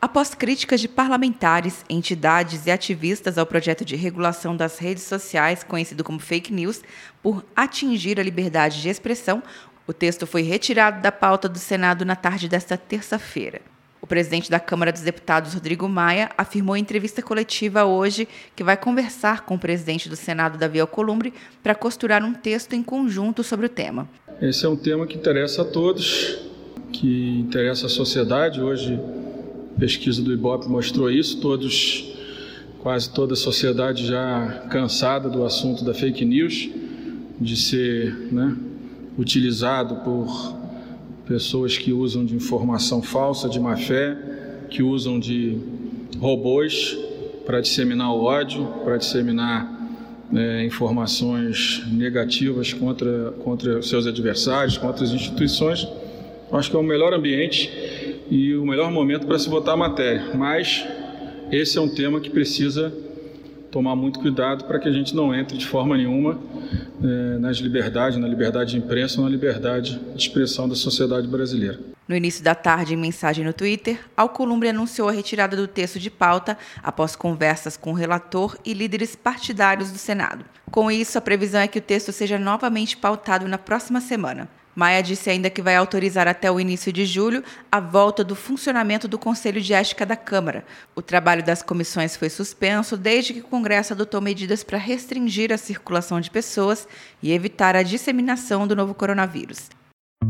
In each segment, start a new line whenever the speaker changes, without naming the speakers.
Após críticas de parlamentares, entidades e ativistas ao projeto de regulação das redes sociais, conhecido como fake news, por atingir a liberdade de expressão, o texto foi retirado da pauta do Senado na tarde desta terça-feira. O presidente da Câmara dos Deputados, Rodrigo Maia, afirmou em entrevista coletiva hoje que vai conversar com o presidente do Senado, Davi Alcolumbre, para costurar um texto em conjunto sobre o tema.
Esse é um tema que interessa a todos, que interessa a sociedade. Hoje, pesquisa do Ibope mostrou isso, todos, quase toda a sociedade já cansada do assunto da fake news, de ser né, utilizado por pessoas que usam de informação falsa, de má fé, que usam de robôs para disseminar o ódio, para disseminar é, informações negativas contra, contra seus adversários, contra as instituições. Acho que é o melhor ambiente e o melhor momento para se votar a matéria. Mas esse é um tema que precisa tomar muito cuidado para que a gente não entre de forma nenhuma é, nas liberdades, na liberdade de imprensa ou na liberdade de expressão da sociedade brasileira.
No início da tarde, em mensagem no Twitter, Alcolumbre anunciou a retirada do texto de pauta após conversas com o relator e líderes partidários do Senado. Com isso, a previsão é que o texto seja novamente pautado na próxima semana. Maia disse ainda que vai autorizar até o início de julho a volta do funcionamento do Conselho de Ética da Câmara. O trabalho das comissões foi suspenso desde que o Congresso adotou medidas para restringir a circulação de pessoas e evitar a disseminação do novo coronavírus.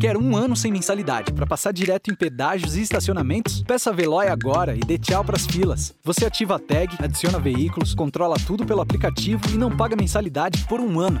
Quer um ano sem mensalidade para passar direto em pedágios e estacionamentos? Peça a Veloy agora e dê tchau para as filas. Você ativa a tag, adiciona veículos, controla tudo pelo aplicativo e não paga mensalidade por um ano.